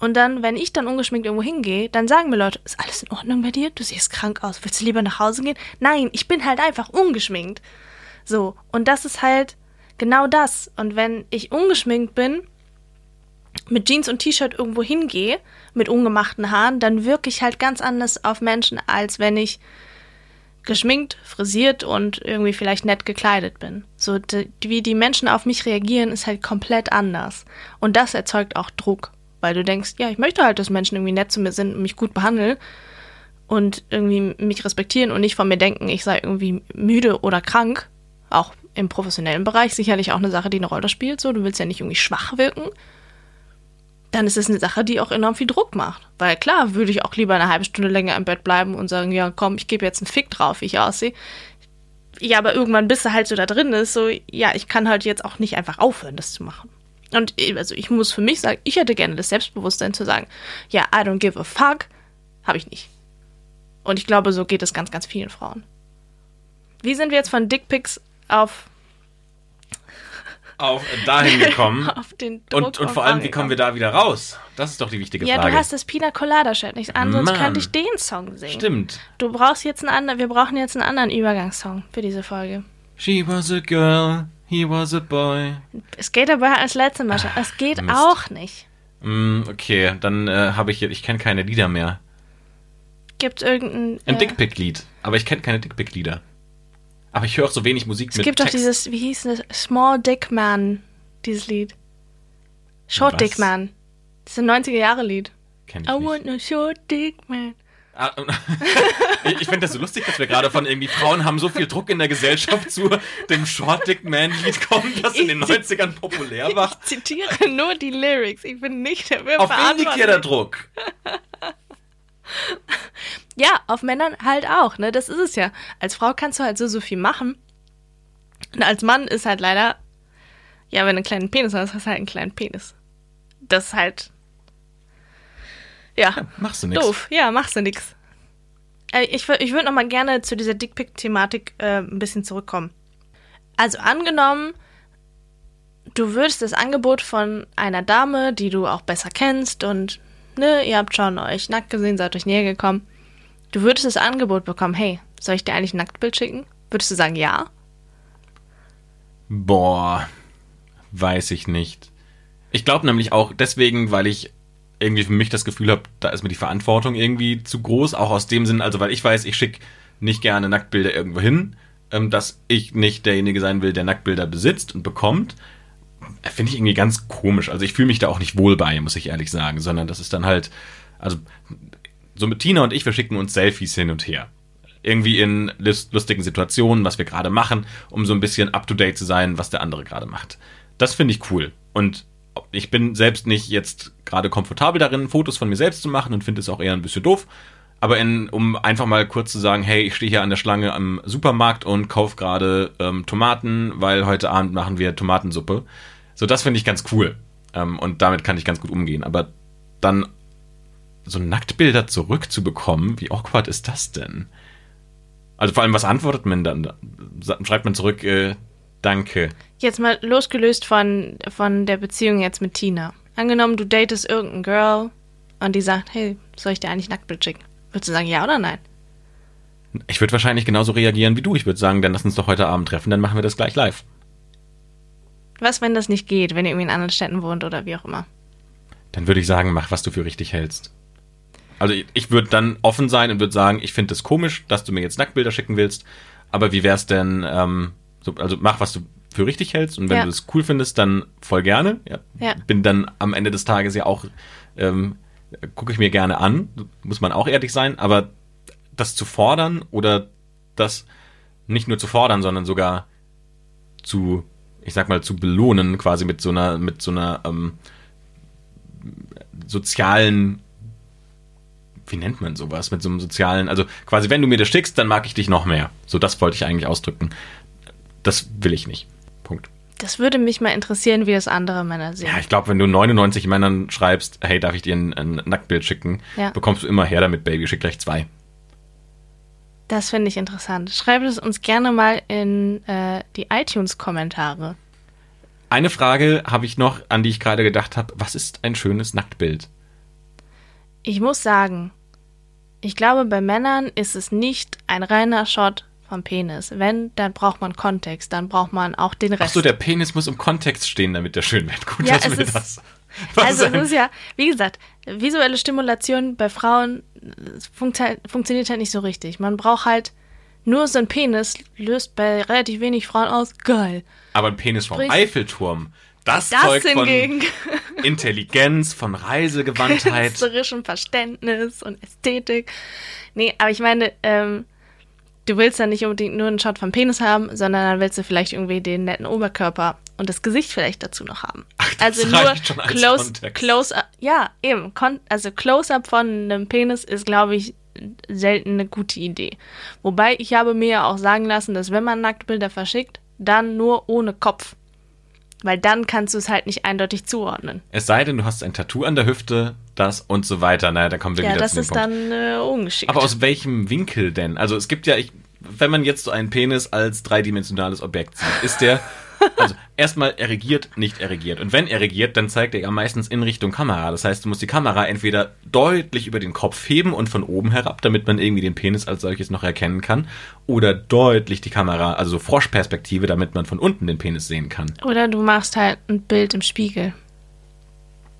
Und dann, wenn ich dann ungeschminkt irgendwo hingehe, dann sagen mir Leute, ist alles in Ordnung bei dir? Du siehst krank aus. Willst du lieber nach Hause gehen? Nein, ich bin halt einfach ungeschminkt. So, und das ist halt genau das. Und wenn ich ungeschminkt bin, mit Jeans und T-Shirt irgendwo hingehe, mit ungemachten Haaren, dann wirke ich halt ganz anders auf Menschen, als wenn ich geschminkt, frisiert und irgendwie vielleicht nett gekleidet bin. So, wie die Menschen auf mich reagieren, ist halt komplett anders. Und das erzeugt auch Druck, weil du denkst, ja, ich möchte halt, dass Menschen irgendwie nett zu mir sind und mich gut behandeln und irgendwie mich respektieren und nicht von mir denken, ich sei irgendwie müde oder krank. Auch im professionellen Bereich sicherlich auch eine Sache, die eine Rolle spielt. So, du willst ja nicht irgendwie schwach wirken. Dann ist es eine Sache, die auch enorm viel Druck macht. Weil klar, würde ich auch lieber eine halbe Stunde länger im Bett bleiben und sagen, ja, komm, ich gebe jetzt einen Fick drauf, wie ich aussehe. Ja, aber irgendwann bist du halt so da drin, ist so, ja, ich kann halt jetzt auch nicht einfach aufhören, das zu machen. Und also ich muss für mich sagen, ich hätte gerne das Selbstbewusstsein zu sagen, ja, I don't give a fuck, habe ich nicht. Und ich glaube, so geht es ganz, ganz vielen Frauen. Wie sind wir jetzt von Dickpics auf auf dahin gekommen. auf den Druck und, und vor allem, wie kommen wir da wieder raus? Das ist doch die wichtige ja, Frage. Ja, du hast das Pina Colada Shirt nicht an, sonst Mann. könnte ich den Song singen. Stimmt. Du brauchst jetzt einen anderen, wir brauchen jetzt einen anderen Übergangssong für diese Folge. She was a girl, he was a boy. Es geht aber als letzte Mal schon. Es geht Mist. auch nicht. Mm, okay, dann äh, habe ich, ich kenne keine Lieder mehr. Gibt irgendein. Ein äh, Dickpick-Lied, aber ich kenne keine Dickpick-Lieder. Aber ich höre auch so wenig Musik Es mit gibt Text. doch dieses, wie hieß das? Small Dick Man, dieses Lied. Short Was? Dick Man. Das ist ein 90er-Jahre-Lied. Kenn ich I nicht. want no short dick man. Ah, ich finde das so lustig, dass wir gerade von irgendwie Frauen haben so viel Druck in der Gesellschaft zu dem Short Dick Man Lied kommen, das in den Ich- 90ern populär war. Ich zitiere nur die Lyrics. Ich bin nicht dafür Auf wen liegt hier der Druck? Ja, auf Männern halt auch, ne? Das ist es ja. Als Frau kannst du halt so, so viel machen. Und als Mann ist halt leider, ja, wenn du einen kleinen Penis hast, hast du halt einen kleinen Penis. Das ist halt, ja, Machst du nichts. doof. Ja, machst du nix. Äh, Ich, ich würde noch mal gerne zu dieser Dickpick-Thematik äh, ein bisschen zurückkommen. Also angenommen, du würdest das Angebot von einer Dame, die du auch besser kennst und ne, ihr habt schon euch nackt gesehen, seid euch näher gekommen. Du würdest das Angebot bekommen, hey, soll ich dir eigentlich ein Nacktbild schicken? Würdest du sagen ja? Boah, weiß ich nicht. Ich glaube nämlich auch deswegen, weil ich irgendwie für mich das Gefühl habe, da ist mir die Verantwortung irgendwie zu groß. Auch aus dem Sinn, also weil ich weiß, ich schicke nicht gerne Nacktbilder irgendwo hin, ähm, dass ich nicht derjenige sein will, der Nacktbilder besitzt und bekommt. Finde ich irgendwie ganz komisch. Also ich fühle mich da auch nicht wohl bei, muss ich ehrlich sagen, sondern das ist dann halt, also so mit Tina und ich, wir schicken uns Selfies hin und her. Irgendwie in lust- lustigen Situationen, was wir gerade machen, um so ein bisschen up to date zu sein, was der andere gerade macht. Das finde ich cool. Und ich bin selbst nicht jetzt gerade komfortabel darin, Fotos von mir selbst zu machen und finde es auch eher ein bisschen doof. Aber in, um einfach mal kurz zu sagen, hey, ich stehe hier an der Schlange am Supermarkt und kaufe gerade ähm, Tomaten, weil heute Abend machen wir Tomatensuppe. So, das finde ich ganz cool. Ähm, und damit kann ich ganz gut umgehen. Aber dann so Nacktbilder zurückzubekommen, wie awkward ist das denn? Also vor allem, was antwortet man dann? Schreibt man zurück, äh, Danke. Jetzt mal losgelöst von, von der Beziehung jetzt mit Tina. Angenommen, du datest irgendein Girl und die sagt, hey, soll ich dir eigentlich Nacktbild schicken? Würdest du sagen, ja oder nein? Ich würde wahrscheinlich genauso reagieren wie du. Ich würde sagen, dann lass uns doch heute Abend treffen, dann machen wir das gleich live. Was, wenn das nicht geht, wenn ihr irgendwie in anderen Städten wohnt oder wie auch immer? Dann würde ich sagen, mach, was du für richtig hältst. Also ich, würde dann offen sein und würde sagen, ich finde es das komisch, dass du mir jetzt Nacktbilder schicken willst, aber wie wär's denn, ähm, so, also mach, was du für richtig hältst und wenn Ja. du es cool findest, dann voll gerne. Ja, Ja. Bin dann am Ende des Tages ja auch, ähm, gucke ich mir gerne an, muss man auch ehrlich sein, aber das zu fordern oder das nicht nur zu fordern, sondern sogar zu, ich sag mal, zu belohnen, quasi mit so einer, mit so einer ähm, sozialen, wie nennt man sowas, mit so einem sozialen, also quasi, wenn du mir das schickst, dann mag ich dich noch mehr. So, das wollte ich eigentlich ausdrücken. Das will ich nicht. Punkt. Das würde mich mal interessieren, wie das andere Männer sehen. Ja, ich glaube, wenn du 99 Männern schreibst, hey, darf ich dir ein, ein Nacktbild schicken, Ja. bekommst du immer her damit, Baby, schick gleich zwei. Das finde ich interessant. Schreibt es uns gerne mal in äh, die iTunes-Kommentare. Eine Frage habe ich noch, an die ich gerade gedacht habe. Was ist ein schönes Nacktbild? Ich muss sagen, ich glaube, bei Männern ist es nicht ein reiner Shot vom Penis. Wenn, dann braucht man Kontext, dann braucht man auch den Rest. so, der Penis muss im Kontext stehen, damit der schön wird. Gut, Ja, dass wir ist- das. Was also ein- es ist ja, wie gesagt, visuelle Stimulation bei Frauen äh, funkt halt, funktioniert halt nicht so richtig. Man braucht halt nur so ein Penis, löst bei relativ wenig Frauen aus. Geil. Aber ein Penis vom Sprich- Eiffelturm, das, Das zeugt hingegen. von Intelligenz, von Reisegewandtheit. künstlerischem Verständnis und Ästhetik. Nee, aber ich meine, ähm, du willst dann nicht unbedingt nur einen Shot vom Penis haben, sondern dann willst du vielleicht irgendwie den netten Oberkörper und das Gesicht vielleicht dazu noch haben. das also nur close, Kontext. close up, ja, eben, kon also Close-up von einem Penis ist, glaube ich, selten eine gute Idee. Wobei ich habe mir ja auch sagen lassen, dass wenn man Nacktbilder verschickt, dann nur ohne Kopf. Weil dann kannst du es halt nicht eindeutig zuordnen. Es sei denn, du hast ein Tattoo an der Hüfte, das und so weiter. Naja, da kommen wir Ja, wieder das zu dem ist Punkt. dann äh, ungeschickt. Aber aus welchem Winkel denn? Also es gibt ja, ich, wenn man jetzt so einen Penis als dreidimensionales Objekt sieht, ist der, also erstmal erregiert, nicht erregiert. Und wenn erregiert, dann zeigt er ja meistens in Richtung Kamera. Das heißt, du musst die Kamera entweder deutlich über den Kopf heben und von oben herab, damit man irgendwie den Penis als solches noch erkennen kann, oder deutlich die Kamera, also so Froschperspektive, damit man von unten den Penis sehen kann. Oder du machst halt ein Bild im Spiegel.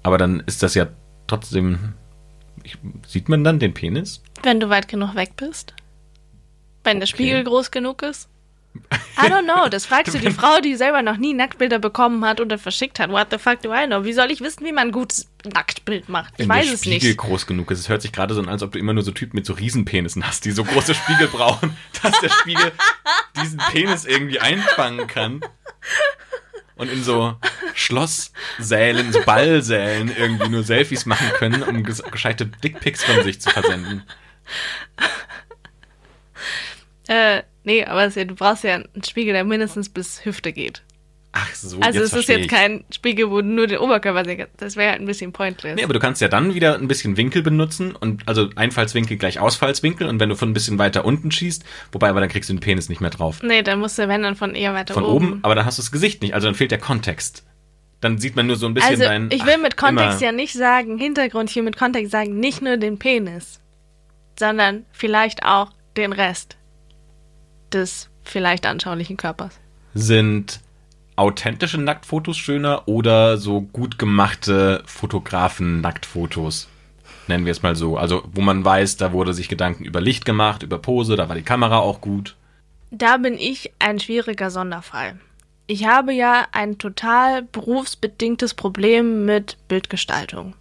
Aber dann ist das ja trotzdem, sieht man dann den Penis? Wenn du weit genug weg bist. Wenn der Okay. Spiegel groß genug ist. I don't know. Das fragst du die Frau, die selber noch nie Nacktbilder bekommen hat oder verschickt hat. What the fuck do I know? Wie soll ich wissen, wie man ein gutes Nacktbild macht? Ich Wenn weiß der es Spiegel nicht. groß genug ist. Es hört sich gerade so an, als ob du immer nur so Typen mit so Riesenpenissen hast, die so große Spiegel brauchen, dass der Spiegel diesen Penis irgendwie einfangen kann. Und in so Schlosssälen, so Ballsälen irgendwie nur Selfies machen können, um ges- gescheite Dickpics von sich zu versenden. Äh, nee, aber ja, du brauchst ja einen Spiegel, der mindestens bis Hüfte geht. Ach so, Also es ist jetzt ich. kein Spiegel, wo nur den Oberkörper kannst. Das wäre halt ein bisschen pointless. Nee, aber du kannst ja dann wieder ein bisschen Winkel benutzen und also Einfallswinkel gleich Ausfallswinkel und wenn du von ein bisschen weiter unten schießt, wobei aber dann kriegst du den Penis nicht mehr drauf. nee, dann musst du, wenn dann von eher weiter von oben. aber dann hast du das Gesicht nicht, also dann fehlt der Kontext. Dann sieht man nur so ein bisschen Also, dein. ich will mit Kontext ja nicht sagen, Hintergrund, will mit Kontext sagen, nicht nur den Penis, sondern vielleicht auch den Rest des vielleicht anschaulichen Körpers. Sind authentische Nacktfotos schöner oder so gut gemachte Fotografen-Nacktfotos? Nennen wir es mal so. Also, wo man weiß, da wurde sich Gedanken über Licht gemacht, über Pose, da war die Kamera auch gut. Da bin ich ein schwieriger Sonderfall. Ich habe ja ein total berufsbedingtes Problem mit Bildgestaltung.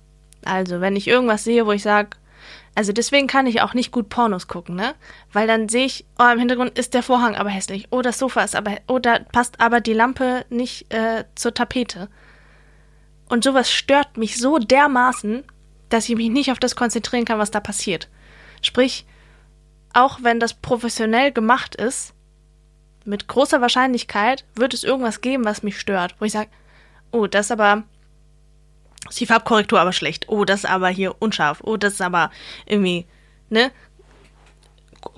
Also, wenn ich irgendwas sehe, wo ich sage, also deswegen kann ich auch nicht gut Pornos gucken, ne? Weil dann sehe ich, oh, im Hintergrund ist der Vorhang aber hässlich. Oh, das Sofa ist aber, oh, da passt aber die Lampe nicht äh, zur Tapete. Und sowas stört mich so dermaßen, dass ich mich nicht auf das konzentrieren kann, was da passiert. Sprich, auch wenn das professionell gemacht ist, mit großer Wahrscheinlichkeit wird es irgendwas geben, was mich stört, wo ich sage, oh, das aber ist die Farbkorrektur aber schlecht. Oh, das ist aber hier unscharf. Oh, das ist aber irgendwie, ne?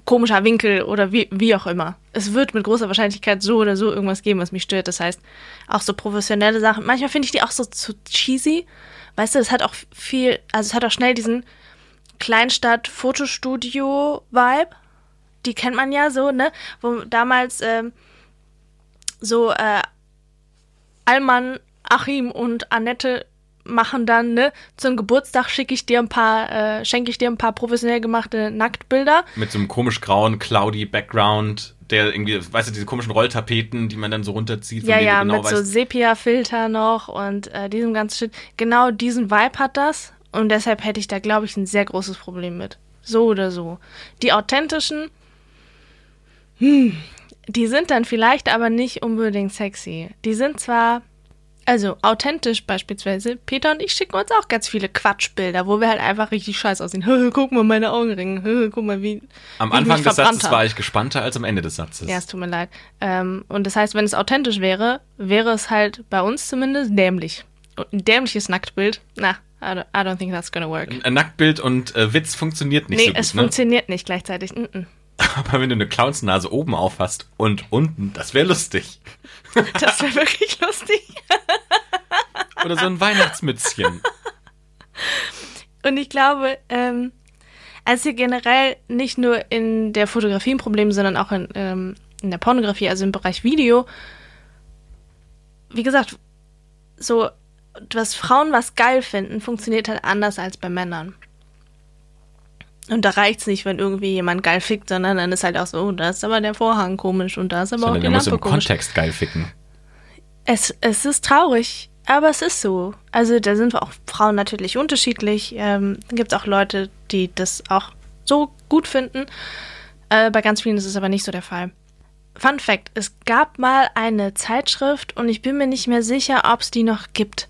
komischer Winkel oder wie, wie auch immer. Es wird mit großer Wahrscheinlichkeit so oder so irgendwas geben, was mich stört. Das heißt, auch so professionelle Sachen. Manchmal finde ich die auch so zu cheesy. Weißt du, es hat auch viel, also es hat auch schnell diesen Kleinstadt-Fotostudio-Vibe. Die kennt man ja so, ne? Wo damals ähm, so äh, Alman, Achim und Annette machen dann, ne, zum Geburtstag schicke ich dir ein paar, äh, schenke ich dir ein paar professionell gemachte Nacktbilder. Mit so einem komisch grauen, cloudy Background, der irgendwie, weißt du, diese komischen Rolltapeten, die man dann so runterzieht. Ja, ja, genau mit weißt, so Sepia-Filter noch und äh, diesem ganzen Shit. Genau diesen Vibe hat das und deshalb hätte ich da, glaube ich, ein sehr großes Problem mit. So oder so. Die authentischen, hm, die sind dann vielleicht aber nicht unbedingt sexy. Die sind zwar also authentisch beispielsweise. Peter und ich schicken uns auch ganz viele Quatschbilder, wo wir halt einfach richtig scheiße aussehen. guck mal meine Augenringe. guck mal wie. Am Anfang des Satzes war ich gespannter als am Ende des Satzes. Ja, es tut mir leid. Ähm, und das heißt, wenn es authentisch wäre, wäre es halt bei uns zumindest dämlich. Und ein dämliches Nacktbild, na, I don't, I don't think that's gonna work. Ein Nacktbild und äh, Witz funktioniert nicht nee, so gut. Nee, es ne? funktioniert nicht gleichzeitig. Mm -mm. Aber wenn du eine Clownsnase oben auf hast und unten, das wäre lustig. Das wäre wirklich lustig. Oder so ein Weihnachtsmützchen. Und ich glaube, ähm, also generell nicht nur in der Fotografie ein Problem, sondern auch in, ähm, in der Pornografie, also im Bereich Video. Wie gesagt, so, was Frauen was geil finden, funktioniert halt anders als bei Männern. Und da reicht es nicht, wenn irgendwie jemand geil fickt, sondern dann ist halt auch so, oh, da ist aber der Vorhang komisch und da ist aber sondern auch die Lampe muss im komisch. Kontext geil ficken. Es, es ist traurig, aber es ist so. Also da sind auch Frauen natürlich unterschiedlich. Ähm, gibt auch Leute, die das auch so gut finden. Äh, bei ganz vielen ist es aber nicht so der Fall. Fun Fact: Es gab mal eine Zeitschrift und ich bin mir nicht mehr sicher, ob es die noch gibt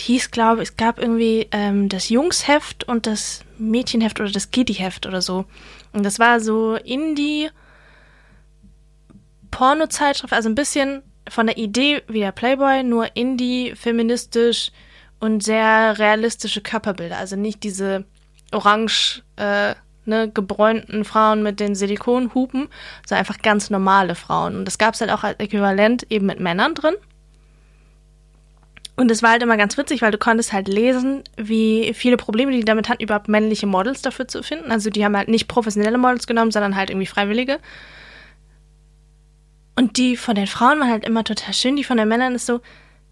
die hieß, glaube ich, es gab irgendwie ähm, das Jungsheft und das Mädchenheft oder das Kittyheft oder so. Und das war so Indie Porno-Zeitschrift, also ein bisschen von der Idee wie der Playboy, nur Indie, feministisch und sehr realistische Körperbilder. Also nicht diese orange, äh, ne, gebräunten Frauen mit den Silikonhupen, sondern einfach ganz normale Frauen. Und das gab es halt auch als Äquivalent eben mit Männern drin. Und es war halt immer ganz witzig, weil du konntest halt lesen, wie viele Probleme die damit hatten, überhaupt männliche Models dafür zu finden. Also die haben halt nicht professionelle Models genommen, sondern halt irgendwie Freiwillige. Und die von den Frauen waren halt immer total schön. Die von den Männern ist so,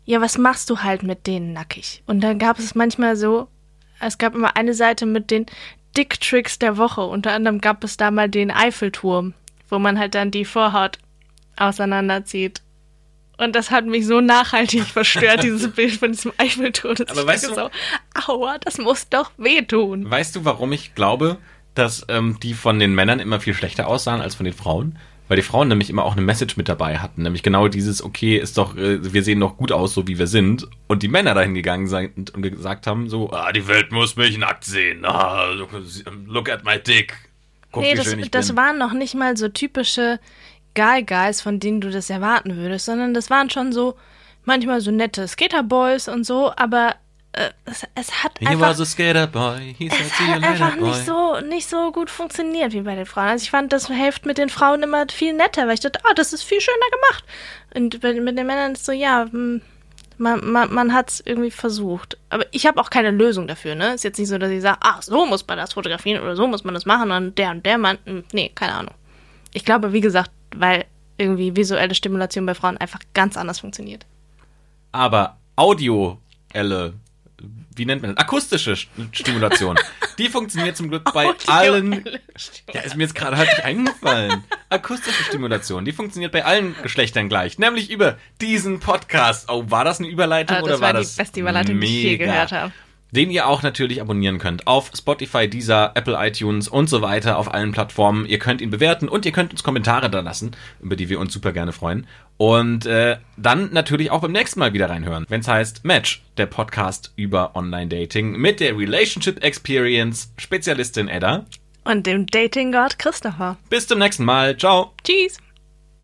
ja, was machst du halt mit denen nackig? Und dann gab es manchmal so, es gab immer eine Seite mit den Dick-Tricks der Woche. Unter anderem gab es da mal den Eiffelturm, wo man halt dann die Vorhaut auseinanderzieht und das hat mich so nachhaltig verstört, dieses Bild von diesem Eiffelturm. Aber weißt du, so, aua, das muss doch wehtun. Weißt du, warum ich glaube, dass ähm, die von den Männern immer viel schlechter aussahen als von den Frauen? Weil die Frauen nämlich immer auch eine Message mit dabei hatten, nämlich genau dieses, okay, ist doch, äh, wir sehen doch gut aus, so wie wir sind. Und die Männer dahin gegangen sind und gesagt haben, so, ah, die Welt muss mich nackt sehen. Ah, look at my dick. Guck, nee, das, das waren noch nicht mal so typische Guy Guys, von denen du das erwarten würdest, sondern das waren schon so manchmal so nette Skaterboys und so, aber äh, es, es, hat He einfach, was a skater boy. He es hat einfach boy. nicht so nicht so gut funktioniert wie bei den Frauen. Also ich fand das Hälfte mit den Frauen immer viel netter, weil ich dachte, oh, das ist viel schöner gemacht. Und mit den Männern ist so, ja, hm, man, man, man hat es irgendwie versucht. Aber ich habe auch keine Lösung dafür, ne? Ist jetzt nicht so, dass ich sage, ach, so muss man das fotografieren oder so muss man das machen und der und der Mann. Hm, nee, keine Ahnung. Ich glaube, wie gesagt, weil irgendwie visuelle Stimulation bei Frauen einfach ganz anders funktioniert. Aber audioelle, wie nennt man das? Akustische Stimulation. die funktioniert zum Glück bei allen. Ja, ist mir jetzt gerade halt nicht eingefallen. Akustische Stimulation, die funktioniert bei allen Geschlechtern gleich, nämlich über diesen Podcast. Oh, war das eine Überleitung also, oder war, war das? Das war die beste Überleitung, mega. die ich je gehört habe den ihr auch natürlich abonnieren könnt auf Spotify, Deezer, Apple iTunes und so weiter auf allen Plattformen. Ihr könnt ihn bewerten und ihr könnt uns Kommentare da lassen, über die wir uns super gerne freuen. Und äh, dann natürlich auch beim nächsten Mal wieder reinhören, wenn es heißt Match, der Podcast über Online-Dating mit der Relationship Experience Spezialistin Edda und dem Dating-Gott Christopher. Bis zum nächsten Mal. Ciao. Tschüss.